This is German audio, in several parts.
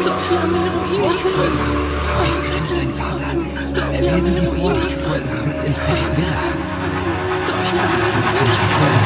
Wir sind dein Vater. Wir sind die Vorlichtvollen. Du bist in Heiß Villa. Was habe nicht gefunden?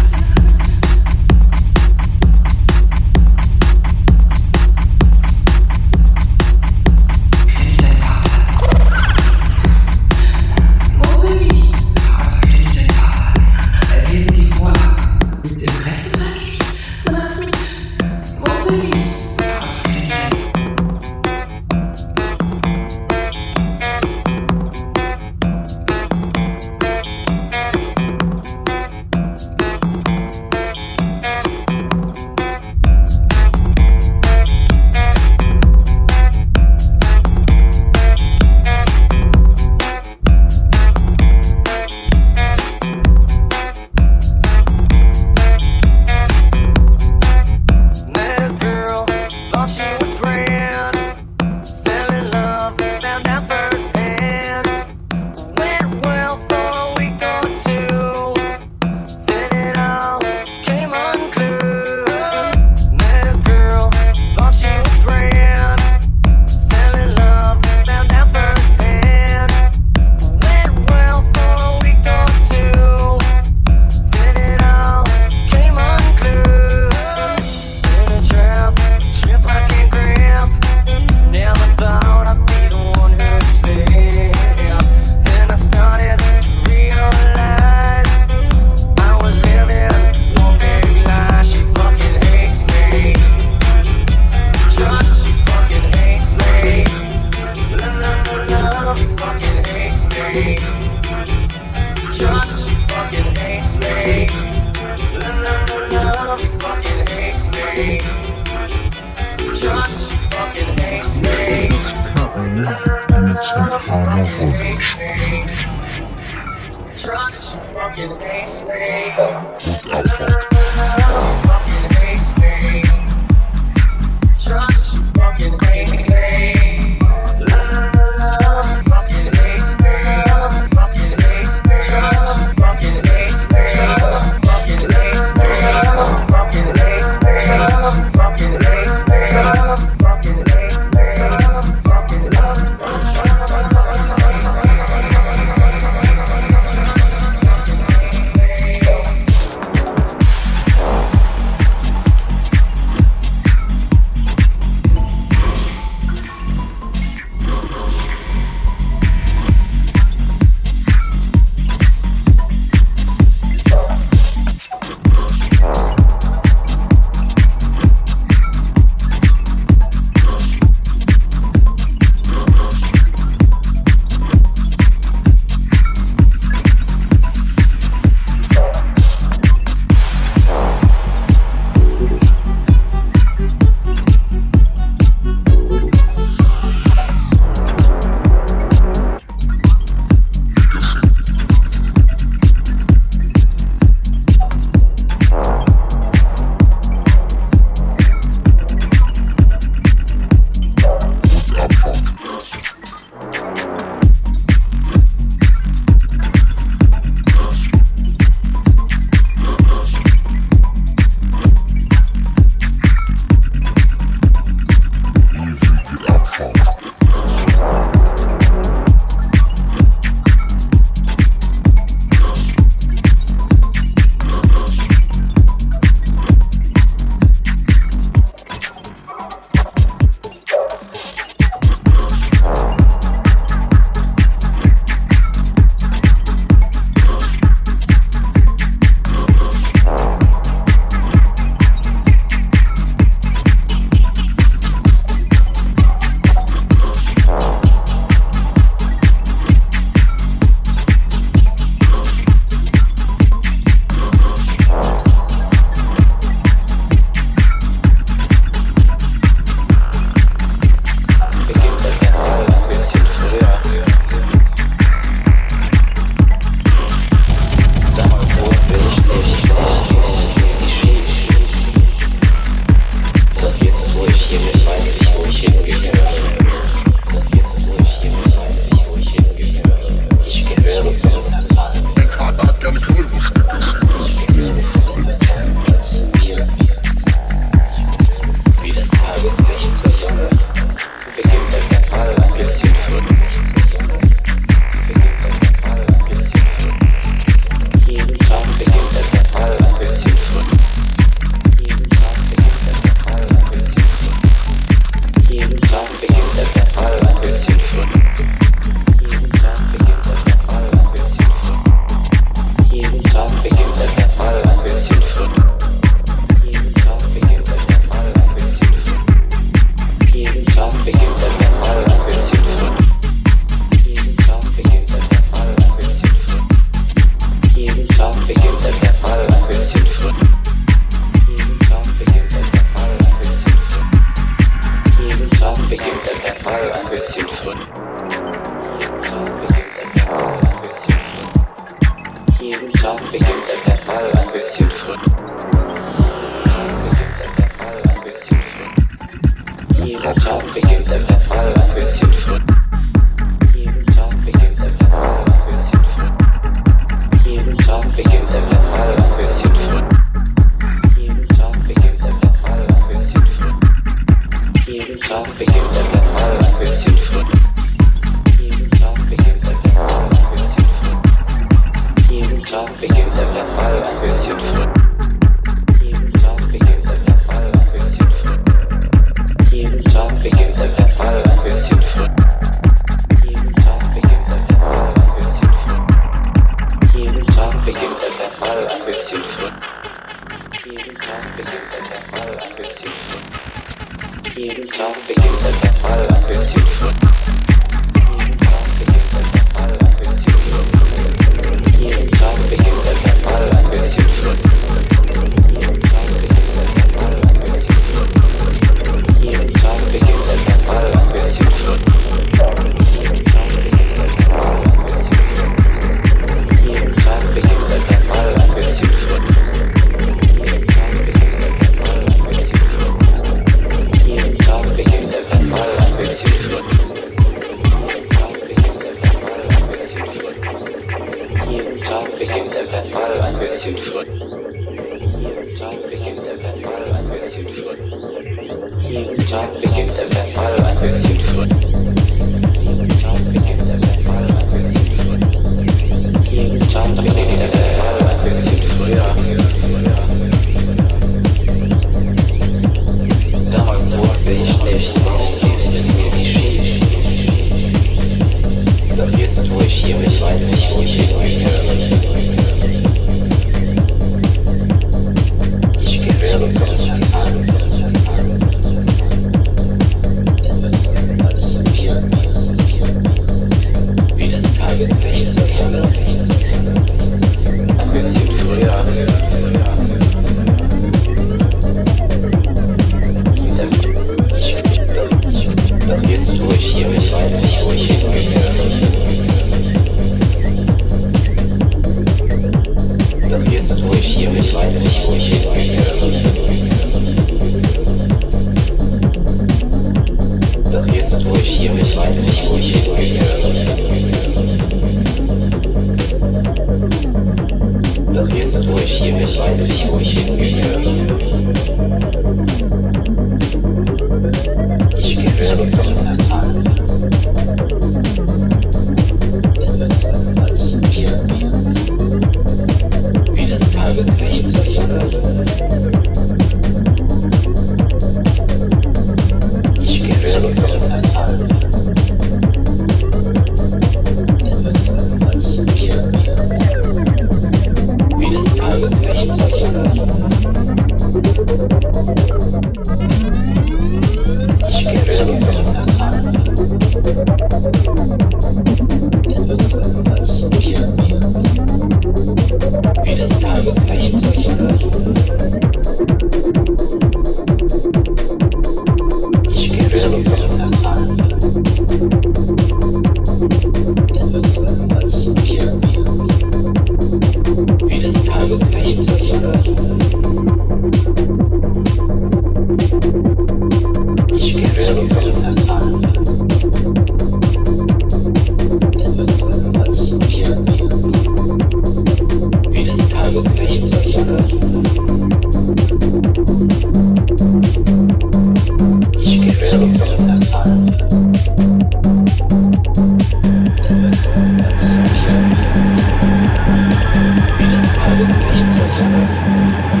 Thanks.